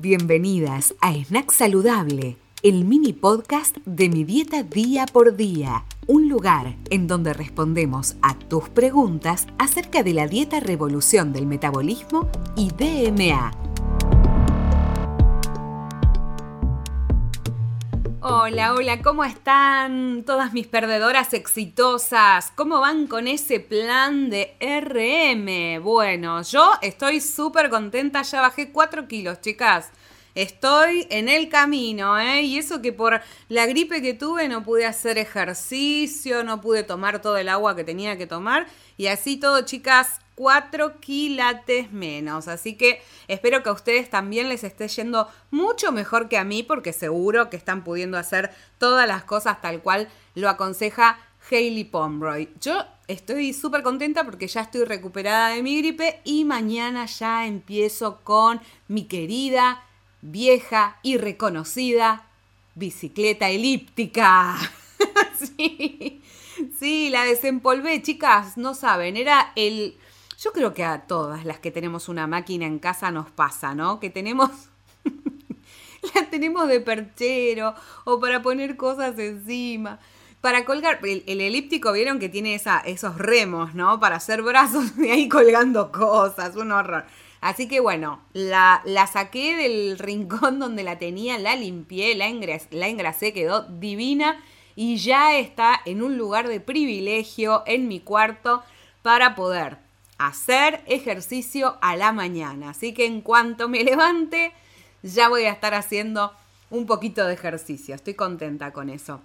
Bienvenidas a Snack Saludable, el mini podcast de mi dieta día por día. Un lugar en donde respondemos a tus preguntas acerca de la dieta revolución del metabolismo y DMA Hola, hola, ¿cómo están todas mis perdedoras exitosas? ¿Cómo van con ese plan de RM? Bueno, yo estoy súper contenta, ya bajé 4 kilos, chicas. Estoy en el camino, ¿eh? Y eso que por la gripe que tuve no pude hacer ejercicio, no pude tomar todo el agua que tenía que tomar. Y así todo, chicas, 4 quilates menos. Así que espero que a ustedes también les esté yendo mucho mejor que a mí, porque seguro que están pudiendo hacer todas las cosas tal cual lo aconseja Hailey Pomeroy. Yo estoy súper contenta porque ya estoy recuperada de mi gripe y mañana ya empiezo con mi querida, vieja y reconocida bicicleta elíptica. sí, sí, la desempolvé, chicas, no saben, era el yo creo que a todas las que tenemos una máquina en casa nos pasa, ¿no? Que tenemos... la tenemos de perchero o para poner cosas encima. Para colgar, el, elíptico vieron que tiene esa, esos remos, ¿no? Para hacer brazos de ahí colgando cosas, un horror. Así que bueno, la, la, saqué del rincón donde la tenía, la limpié, la, la engrasé, quedó divina y ya está en un lugar de privilegio en mi cuarto para poder hacer ejercicio a la mañana. Así que en cuanto me levante, ya voy a estar haciendo un poquito de ejercicio. Estoy contenta con eso.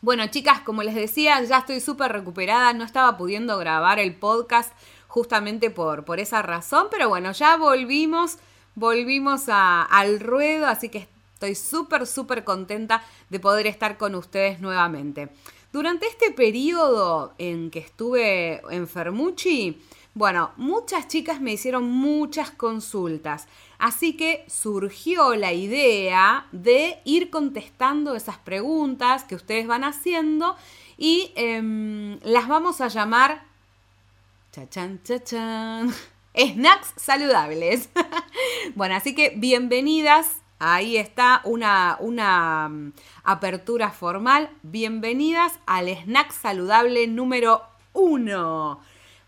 Bueno, chicas, como les decía, ya estoy súper recuperada. No estaba pudiendo grabar el podcast justamente por, por esa razón. Pero bueno, ya volvimos, volvimos al ruedo. Así que estoy súper, súper contenta de poder estar con ustedes nuevamente. Durante este periodo en que estuve enfermuchi, bueno, muchas chicas me hicieron muchas consultas, así que surgió la idea de ir contestando esas preguntas que ustedes van haciendo y em, las vamos a llamar chachan, chachan, snacks saludables. bueno, así que bienvenidas. Ahí está una, una mm, apertura formal. Bienvenidas al snack saludable número uno.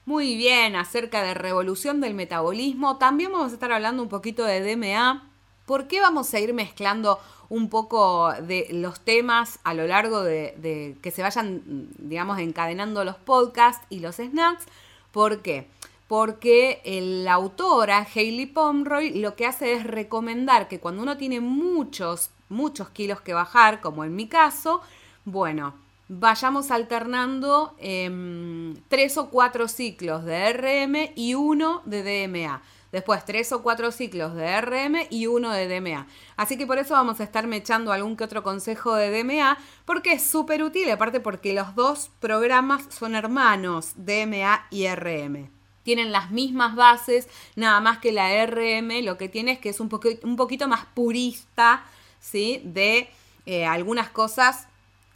Muy bien, acerca de revolución del metabolismo. También vamos a estar hablando un poquito de DMA. ¿Por qué vamos a ir mezclando un poco de los temas a lo largo de, que se vayan, digamos, encadenando los podcasts y los snacks? ¿Por qué? Porque la autora, Hailey Pomeroy, lo que hace es recomendar que cuando uno tiene muchos, muchos kilos que bajar, como en mi caso, bueno, vayamos alternando em, tres o cuatro ciclos de RM y uno de DMA. Después tres o cuatro ciclos de RM y uno de DMA. Así que por eso vamos a estar echando algún que otro consejo de DMA, porque es súper útil, aparte porque los dos programas son hermanos, DMA y RM. Tienen las mismas bases, nada más que la RM lo que tiene es que es un, un poquito más purista, ¿sí? De eh, algunas cosas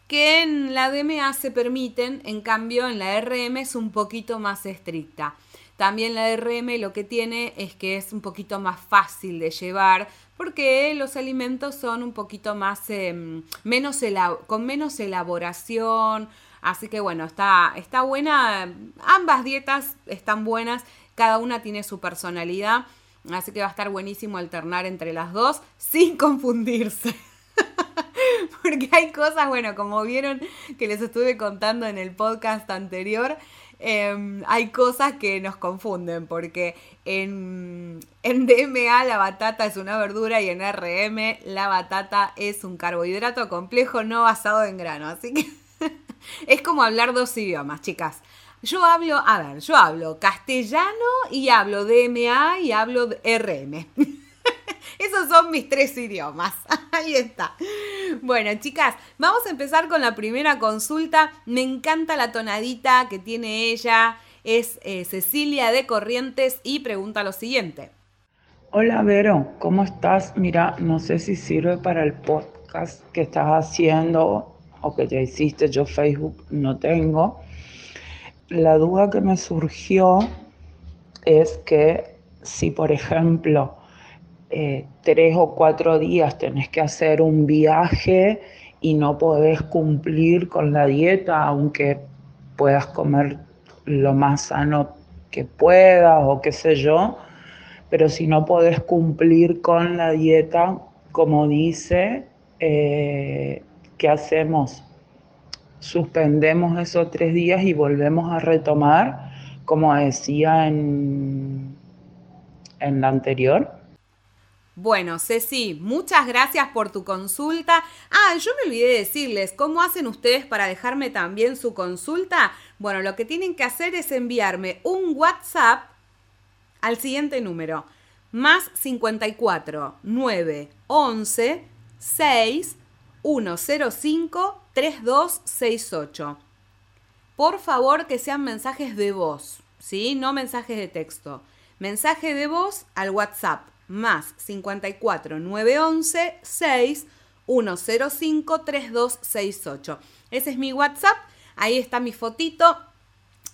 que en la DMA se permiten, en cambio en la RM es un poquito más estricta. También la RM lo que tiene es que es un poquito más fácil de llevar porque los alimentos son un poquito más, em, menos con menos elaboración. Así que bueno, está, está buena. Ambas dietas están buenas. Cada una tiene su personalidad. Así que va a estar buenísimo alternar entre las dos sin confundirse. porque hay cosas, bueno, como vieron que les estuve contando en el podcast anterior, em, hay cosas que nos confunden, porque en, en DMA la batata es una verdura y en RM la batata es un carbohidrato complejo no basado en grano. Así que es como hablar dos idiomas, chicas. Yo hablo, a ver, yo hablo castellano y hablo DMA y hablo RM. Esos son mis tres idiomas. Ahí está. Bueno, chicas, vamos a empezar con la primera consulta. Me encanta la tonadita que tiene ella. Es eh, Cecilia de Corrientes y pregunta lo siguiente. Hola Vero, ¿cómo estás? Mira, no sé si sirve para el podcast que estás haciendo o que ya hiciste. Yo Facebook no tengo. La duda que me surgió es que si, por ejemplo, eh, tres o cuatro días tenés que hacer un viaje y no podés cumplir con la dieta, aunque puedas comer lo más sano que puedas o qué sé yo, pero si no podés cumplir con la dieta, como dice, eh, ¿qué hacemos? Suspendemos esos tres días y volvemos a retomar, como decía en, en la anterior. Bueno, Ceci, muchas gracias por tu consulta. Ah, yo me olvidé de decirles, ¿cómo hacen ustedes para dejarme también su consulta? Bueno, lo que tienen que hacer es enviarme un WhatsApp al siguiente número, más 54 9 11 6 105 3268. Por favor, que sean mensajes de voz, ¿sí? No mensajes de texto. Mensaje de voz al WhatsApp más 54 911 6 105 3268. Ese es mi WhatsApp. Ahí está mi fotito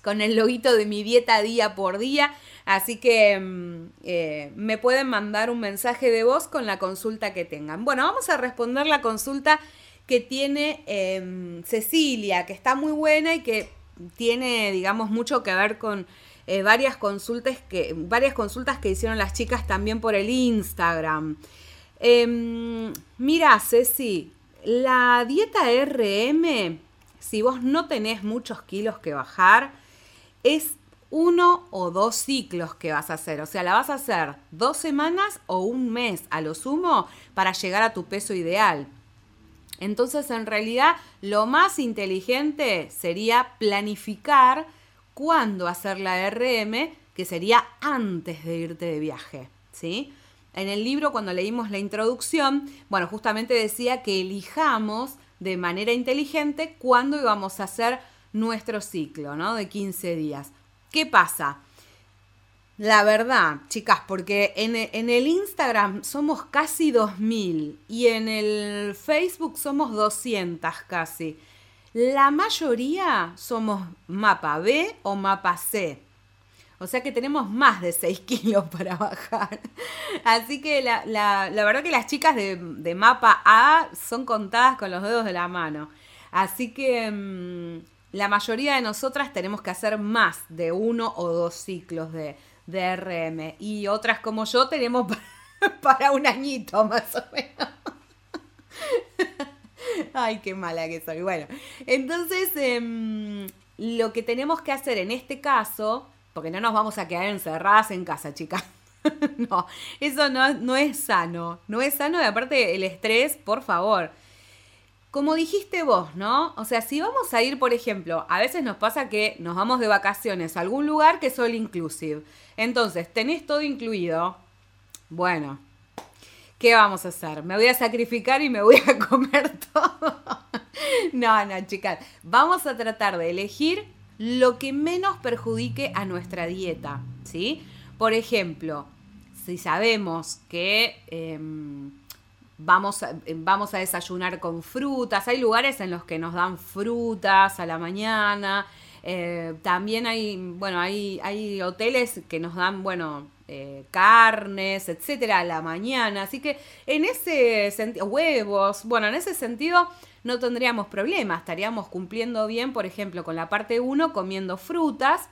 con el loguito de mi dieta día por día. Así que mm, eh, me pueden mandar un mensaje de voz con la consulta que tengan. Bueno, vamos a responder la consulta que tiene em, Cecilia, que está muy buena y que tiene, digamos, mucho que ver con eh, varias, consultas que, varias consultas que hicieron las chicas también por el Instagram. Em, mira, Ceci, la dieta RM, si vos no tenés muchos kilos que bajar, es uno o dos ciclos que vas a hacer. O sea, la vas a hacer dos semanas o un mes a lo sumo para llegar a tu peso ideal. Entonces, en realidad, lo más inteligente sería planificar cuándo hacer la RM, que sería antes de irte de viaje, ¿sí? En el libro, cuando leímos la introducción, bueno, justamente decía que elijamos de manera inteligente cuándo íbamos a hacer nuestro ciclo, ¿no? De 15 días. ¿Qué pasa? La verdad, chicas, porque en, en, el Instagram somos casi 2.000 y en el Facebook somos 200 casi. La mayoría somos mapa B o mapa C. O sea que tenemos más de 6 kilos para bajar. Así que la, verdad que las chicas de, de, mapa A son contadas con los dedos de la mano. Así que mm, la mayoría de nosotras tenemos que hacer más de uno o dos ciclos de, RM. Y otras como yo tenemos para, un añito más o menos. Ay, qué mala que soy. Bueno, entonces em, lo que tenemos que hacer en este caso, porque no nos vamos a quedar encerradas en casa, chicas. no, eso no, no es sano. No es sano y aparte el estrés, por favor como dijiste vos, ¿no? O sea, si vamos a ir, por ejemplo, a veces nos pasa que nos vamos de vacaciones a algún lugar que es all inclusive. Entonces, tenés todo incluido. Bueno, ¿qué vamos a hacer? Me voy a sacrificar y me voy a comer todo. no, no, chicas. Vamos a tratar de elegir lo que menos perjudique a nuestra dieta, ¿sí? Por ejemplo, si sabemos que... Em, vamos vamos a desayunar con frutas. Hay lugares en los que nos dan frutas a la mañana. Eh, también hay, bueno, hay, hay hoteles que nos dan, bueno, eh, carnes, etcétera, a la mañana. Así que en ese sentido, huevos, bueno, en ese sentido no tendríamos problemas. Estaríamos cumpliendo bien, por ejemplo, con la parte 1, comiendo frutas.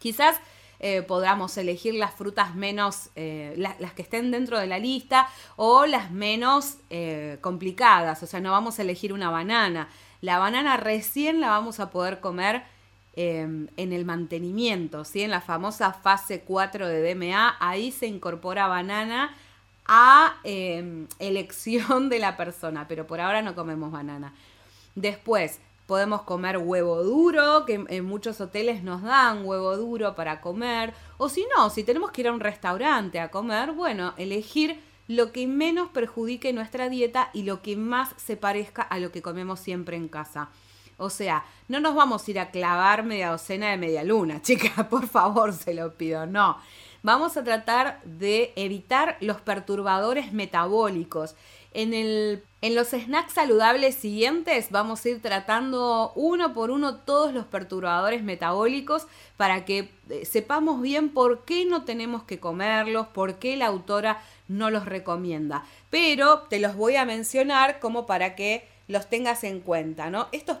Quizás eh, podamos elegir las frutas menos, eh, las que estén dentro de la lista o las menos complicadas. O sea, no vamos a elegir una banana. La banana recién la vamos a poder comer em, en el mantenimiento, ¿sí? en la famosa fase 4 de DMA. Ahí se incorpora banana a em, elección de la persona, pero por ahora no comemos banana. Después, Podemos comer huevo duro, que en muchos hoteles nos dan huevo duro para comer. O si no, si tenemos que ir a un restaurante a comer, bueno, elegir lo que menos perjudique nuestra dieta y lo que más se parezca a lo que comemos siempre en casa. O sea, no nos vamos a ir a clavar media docena de media luna, chica, por favor, se lo pido, no. Vamos a tratar de evitar los perturbadores metabólicos. En, el, en los snacks saludables siguientes vamos a ir tratando uno por uno todos los perturbadores metabólicos para que eh, sepamos bien por qué no tenemos que comerlos, por qué la autora no los recomienda. Pero te los voy a mencionar como para que los tengas en cuenta, ¿no? Estos,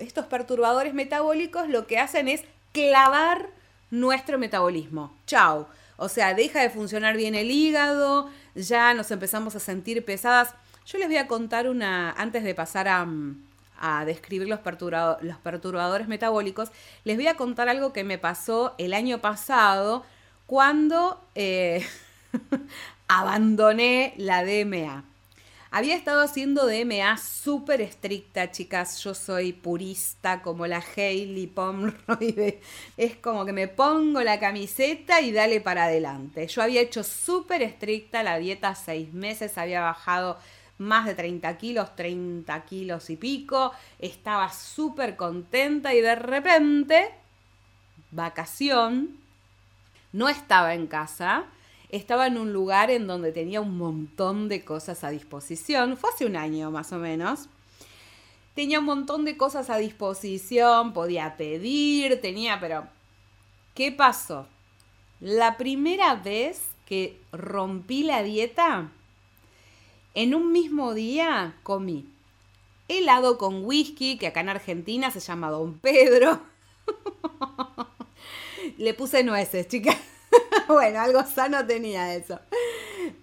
estos perturbadores metabólicos lo que hacen es clavar nuestro metabolismo. Chao. O sea, deja de funcionar bien el hígado, ya nos empezamos a sentir pesadas. Yo les voy a contar una, antes de pasar a, a describir los, los perturbadores metabólicos, les voy a contar algo que me pasó el año pasado cuando eh, abandoné la DMA. Había estado haciendo DMA súper estricta, chicas. Yo soy purista como la Hailey Pomroy. Es como que me pongo la camiseta y dale para adelante. Yo había hecho súper estricta la dieta seis meses, había bajado más de 30 kilos, 30 kilos y pico. Estaba súper contenta y de repente, vacación, no estaba en casa estaba en un lugar en donde tenía un montón de cosas a disposición. Fue hace un año más o menos. Tenía un montón de cosas a disposición, podía pedir, tenía, pero ¿qué pasó? La primera vez que rompí la dieta, en un mismo día comí helado con whisky, que acá en Argentina se llama Don Pedro. Le puse nueces, chicas. bueno, algo sano tenía eso.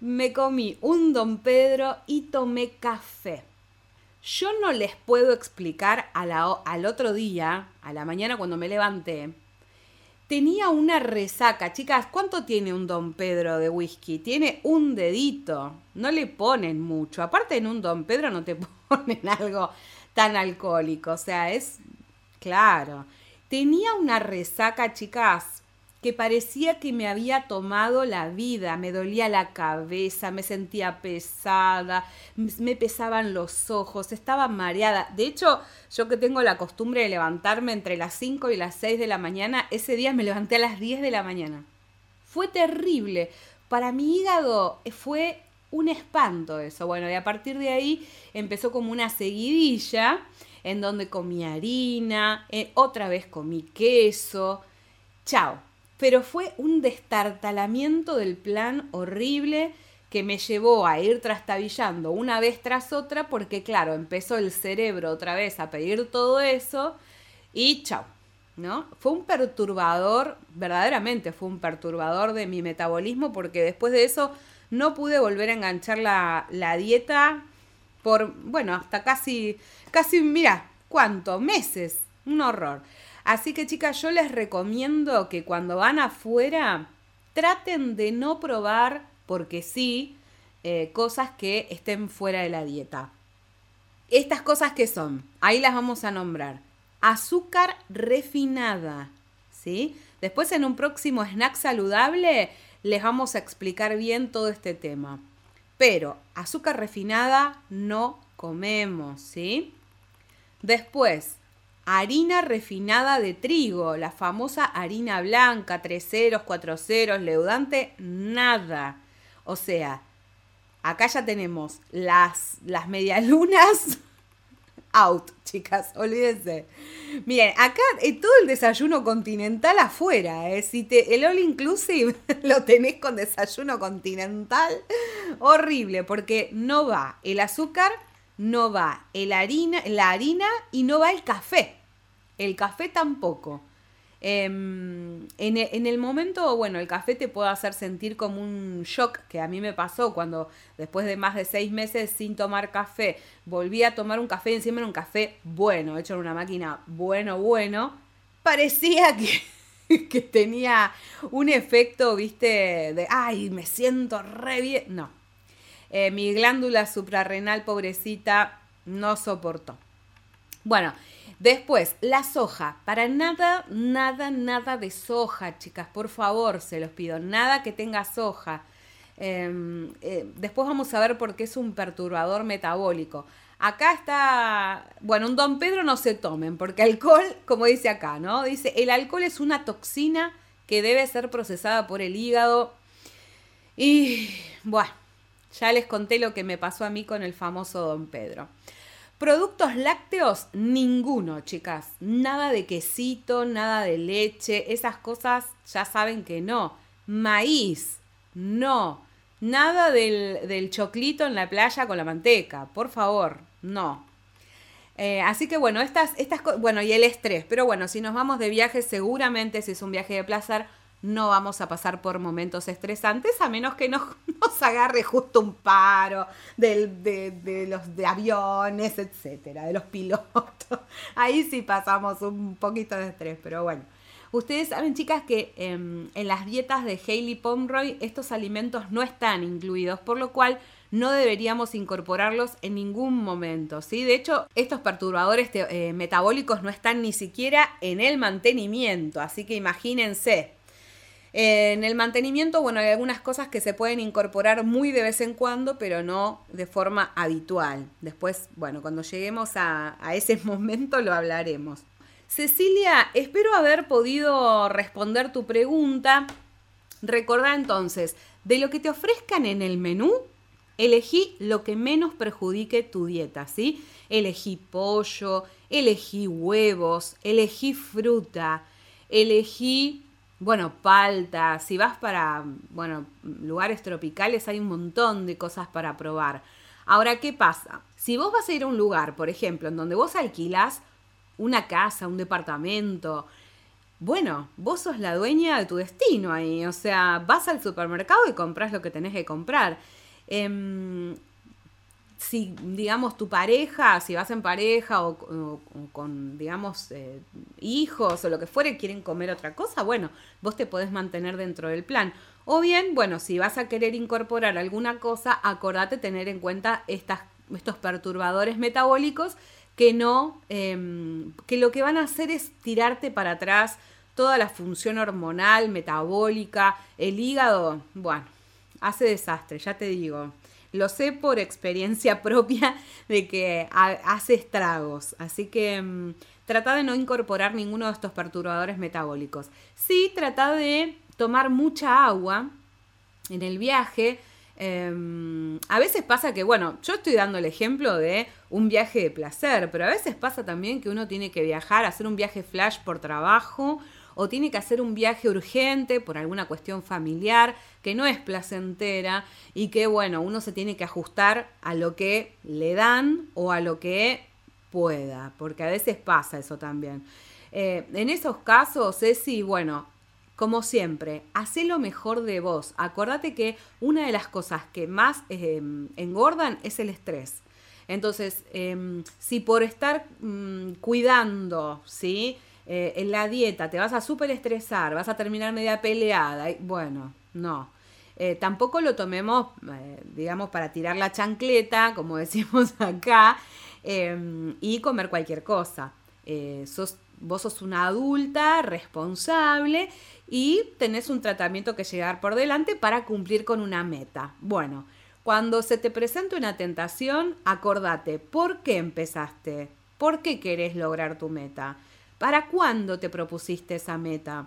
Me comí un Don Pedro y tomé café. Yo no les puedo explicar al otro día, a la mañana cuando me levanté, tenía una resaca. Chicas, ¿cuánto tiene un Don Pedro de whisky? Tiene un dedito. No le ponen mucho. Aparte en un Don Pedro no te ponen algo tan alcohólico. O sea, es claro. Tenía una resaca, chicas, que parecía que me había tomado la vida, me dolía la cabeza, me sentía pesada, me pesaban los ojos, estaba mareada. De hecho, yo que tengo la costumbre de levantarme entre las 5 y las 6 de la mañana, ese día me levanté a las 10 de la mañana. Fue terrible. Para mi hígado fue un espanto eso. Bueno, y a partir de ahí empezó como una seguidilla en donde comí harina, eh, otra vez comí queso. Chao, pero fue un destartalamiento del plan horrible que me llevó a ir trastabillando una vez tras otra porque claro, empezó el cerebro otra vez a pedir todo eso y chao, ¿no? Fue un perturbador, verdaderamente fue un perturbador de mi metabolismo porque después de eso no pude volver a enganchar la, la dieta por, bueno, hasta casi, casi, mira, ¿cuánto? Meses, un horror. Así que chicas, yo les recomiendo que cuando van afuera traten de no probar, porque sí, eh, cosas que estén fuera de la dieta. Estas cosas que son, ahí las vamos a nombrar. Azúcar refinada, ¿sí? Después en un próximo snack saludable les vamos a explicar bien todo este tema. Pero azúcar refinada no comemos, ¿sí? Después, harina refinada de trigo, la famosa harina blanca, tres ceros, cuatro ceros, leudante, nada. O sea, acá ya tenemos las, las medialunas out, chicas, olvídense. Miren, acá eh, todo el desayuno continental afuera, ¿eh? Si te, el all inclusive lo tenés con desayuno continental, horrible, porque no va el azúcar no va el harina, la harina y no va el café. El café tampoco. Em, en, e, en, el momento, bueno, el café te puede hacer sentir como un shock que a mí me pasó cuando después de más de seis meses sin tomar café, volví a tomar un café, encima era un café bueno, hecho en una máquina bueno, bueno, parecía que, que tenía un efecto, viste, de, ay, me siento re bien. No, eh, mi glándula suprarrenal, pobrecita, no soportó. Bueno, después, la soja. Para nada, nada, nada de soja, chicas, por favor, se los pido. Nada que tenga soja. Em, eh, después vamos a ver por qué es un perturbador metabólico. Acá está, bueno, un Don Pedro no se tomen, porque alcohol, como dice acá, ¿no? Dice, el alcohol es una toxina que debe ser procesada por el hígado. Y, bueno, Ya les conté lo que me pasó a mí con el famoso Don Pedro. Productos lácteos, ninguno, chicas. Nada de quesito, nada de leche, esas cosas ya saben que no. Maíz, no. Nada del, choclito en la playa con la manteca, por favor, no. Eh, así que bueno, estas, estas bueno, y el estrés, pero bueno, si nos vamos de viaje, seguramente si es un viaje de placer, no vamos a pasar por momentos estresantes a menos que nos, nos agarre justo un paro de, los de aviones, etcétera, de los pilotos. Ahí sí pasamos un poquito de estrés, pero bueno. Ustedes saben, chicas, que em, en las dietas de Hailey Pomeroy estos alimentos no están incluidos, por lo cual no deberíamos incorporarlos en ningún momento, ¿sí? De hecho, estos perturbadores eh, metabólicos no están ni siquiera en el mantenimiento, así que imagínense, en el mantenimiento, bueno, hay algunas cosas que se pueden incorporar muy de vez en cuando, pero no de forma habitual. Después, bueno, cuando lleguemos a, ese momento lo hablaremos. Cecilia, espero haber podido responder tu pregunta. Recordá entonces, de lo que te ofrezcan en el menú, elegí lo que menos perjudique tu dieta, ¿sí? Elegí pollo, elegí huevos, elegí fruta, elegí bueno, palta, si vas para, bueno, lugares tropicales hay un montón de cosas para probar. Ahora, ¿qué pasa? Si vos vas a ir a un lugar, por ejemplo, en donde vos alquilás una casa, un departamento, bueno, vos sos la dueña de tu destino ahí, o sea, vas al supermercado y compras lo que tenés que comprar. Em, si, digamos, tu pareja, si vas en pareja o, con, digamos, eh, hijos o lo que fuere, quieren comer otra cosa, bueno, vos te podés mantener dentro del plan. O bien, bueno, si vas a querer incorporar alguna cosa, acordate tener en cuenta estas, estos perturbadores metabólicos que no, em, que lo que van a hacer es tirarte para atrás toda la función hormonal, metabólica, el hígado, bueno, hace desastre, ya te digo. Lo sé por experiencia propia de que hace estragos. Así que mm, trata de no incorporar ninguno de estos perturbadores metabólicos. Sí, trata de tomar mucha agua en el viaje. Em, a veces pasa que, bueno, yo estoy dando el ejemplo de un viaje de placer, pero a veces pasa también que uno tiene que viajar, hacer un viaje flash por trabajo o tiene que hacer un viaje urgente por alguna cuestión familiar que no es placentera y que, bueno, uno se tiene que ajustar a lo que le dan o a lo que pueda, porque a veces pasa eso también. Eh, en esos casos, Ceci, bueno, como siempre, hace lo mejor de vos. Acordate que una de las cosas que más eh, engordan es el estrés. Entonces, em, si por estar mm, cuidando, ¿sí? Eh, en la dieta te vas a súper estresar, vas a terminar media peleada. Y, bueno, no. Eh, tampoco lo tomemos, eh, digamos, para tirar la chancleta, como decimos acá, em, y comer cualquier cosa. vos sos una adulta responsable y tenés un tratamiento que llegar por delante para cumplir con una meta. Bueno, cuando se te presente una tentación, acordate, ¿por qué empezaste? ¿Por qué querés lograr tu meta? ¿Para cuándo te propusiste esa meta?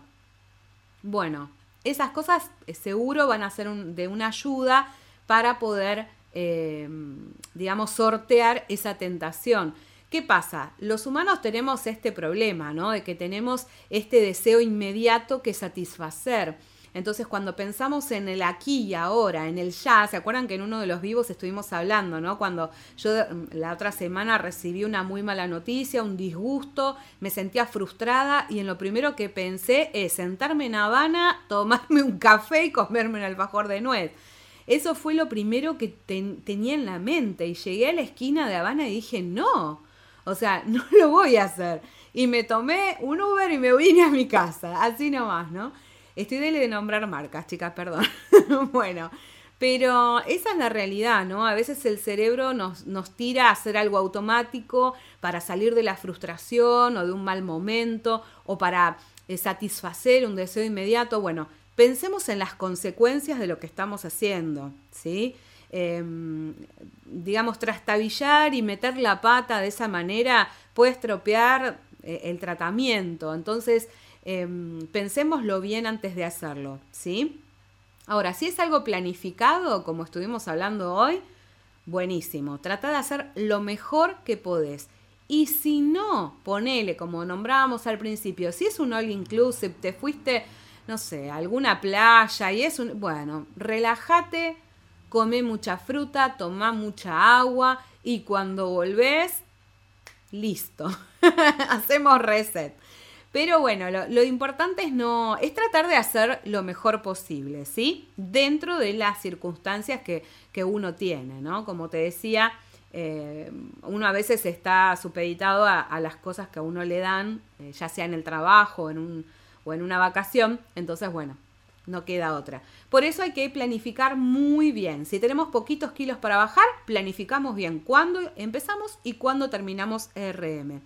Bueno, esas cosas eh, seguro van a ser de una ayuda para poder, em, digamos, sortear esa tentación. ¿Qué pasa? Los humanos tenemos este problema, ¿no? De que tenemos este deseo inmediato que satisfacer. Entonces, cuando pensamos en el aquí y ahora, en el ya, ¿se acuerdan que en uno de los vivos estuvimos hablando, ¿no? Cuando yo mm, la otra semana recibí una muy mala noticia, un disgusto, me sentía frustrada y en lo primero que pensé es sentarme en Habana, tomarme un café y comerme un alfajor de nuez. Eso fue lo primero que tenía en la mente y llegué a la esquina de Habana y dije, no, o sea, no lo voy a hacer. Y me tomé un Uber y me vine a mi casa, así nomás, ¿no? Estoy de nombrar marcas, chicas, perdón. bueno, pero esa es la realidad, ¿no? A veces el cerebro nos, nos tira a hacer algo automático para salir de la frustración o de un mal momento o para eh, satisfacer un deseo inmediato. Bueno, pensemos en las consecuencias de lo que estamos haciendo, ¿sí? Em, digamos, trastabillar y meter la pata de esa manera puede estropear eh, el tratamiento. Entonces, eh, pensémoslo bien antes de hacerlo, ¿sí? Ahora, si es algo planificado, como estuvimos hablando hoy, buenísimo. Trata de hacer lo mejor que podés. Y si no, ponele, como nombrábamos al principio, si es un all inclusive, te fuiste, no sé, a alguna playa y es un. Bueno, relájate, come mucha fruta, toma mucha agua y cuando volvés, listo. Hacemos reset. Pero bueno, lo, importante es no. es tratar de hacer lo mejor posible, ¿sí? Dentro de las circunstancias que, uno tiene, ¿no? Como te decía, eh, uno a veces está supeditado a, las cosas que a uno le dan, eh, ya sea en el trabajo en un, o en una vacación. Entonces, bueno, no queda otra. Por eso hay que planificar muy bien. Si tenemos poquitos kilos para bajar, planificamos bien cuándo empezamos y cuándo terminamos RM.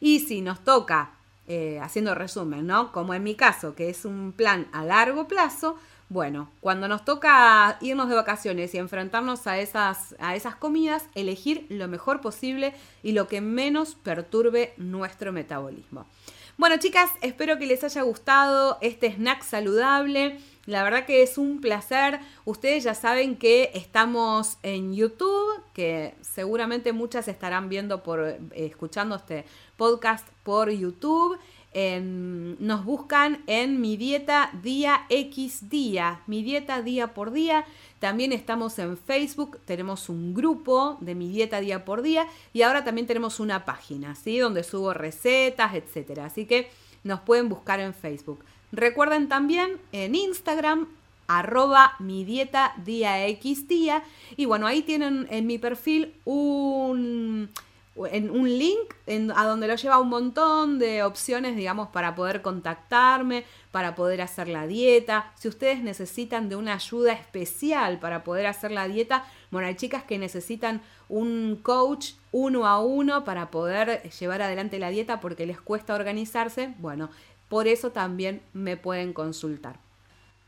Y si nos toca eh, haciendo resumen, ¿no? Como en mi caso, que es un plan a largo plazo, bueno, cuando nos toca irnos de vacaciones y enfrentarnos a esas, a esas comidas, elegir lo mejor posible y lo que menos perturbe nuestro metabolismo. Bueno, chicas, espero que les haya gustado este snack saludable. La verdad que es un placer. Ustedes ya saben que estamos en YouTube, que seguramente muchas estarán viendo por eh, escuchando este podcast por YouTube. nos buscan en mi dieta día X día, mi dieta día por día. También estamos en Facebook, tenemos un grupo de mi dieta día por día y ahora también tenemos una página, ¿sí? Donde subo recetas, etcétera. Así que nos pueden buscar en Facebook. Recuerden también en Instagram arroba mi dieta día X día y bueno ahí tienen en mi perfil un en un link a donde lo lleva un montón de opciones, digamos, para poder contactarme, para poder hacer la dieta. Si ustedes necesitan de una ayuda especial para poder hacer la dieta, bueno, hay chicas que necesitan un coach uno a uno para poder llevar adelante la dieta porque les cuesta organizarse. Bueno, por eso también me pueden consultar.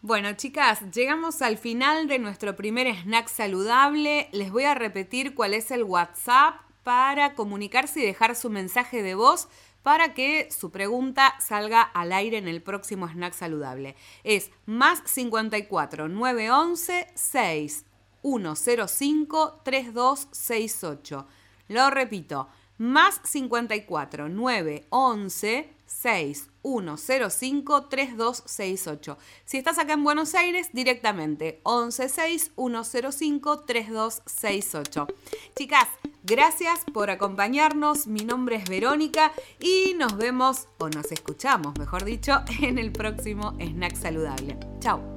Bueno, chicas, llegamos al final de nuestro primer snack saludable. Les voy a repetir cuál es el WhatsApp para comunicarse y dejar su mensaje de voz para que su pregunta salga al aire en el próximo snack saludable. Es más 54 911 6 105 3268. Lo repito, más 54 911 6 105 3268. Si estás acá en Buenos Aires, directamente 116 105 3268. Chicas, gracias por acompañarnos. Mi nombre es Verónica y nos vemos o nos escuchamos, mejor dicho, en el próximo Snack Saludable. Chao.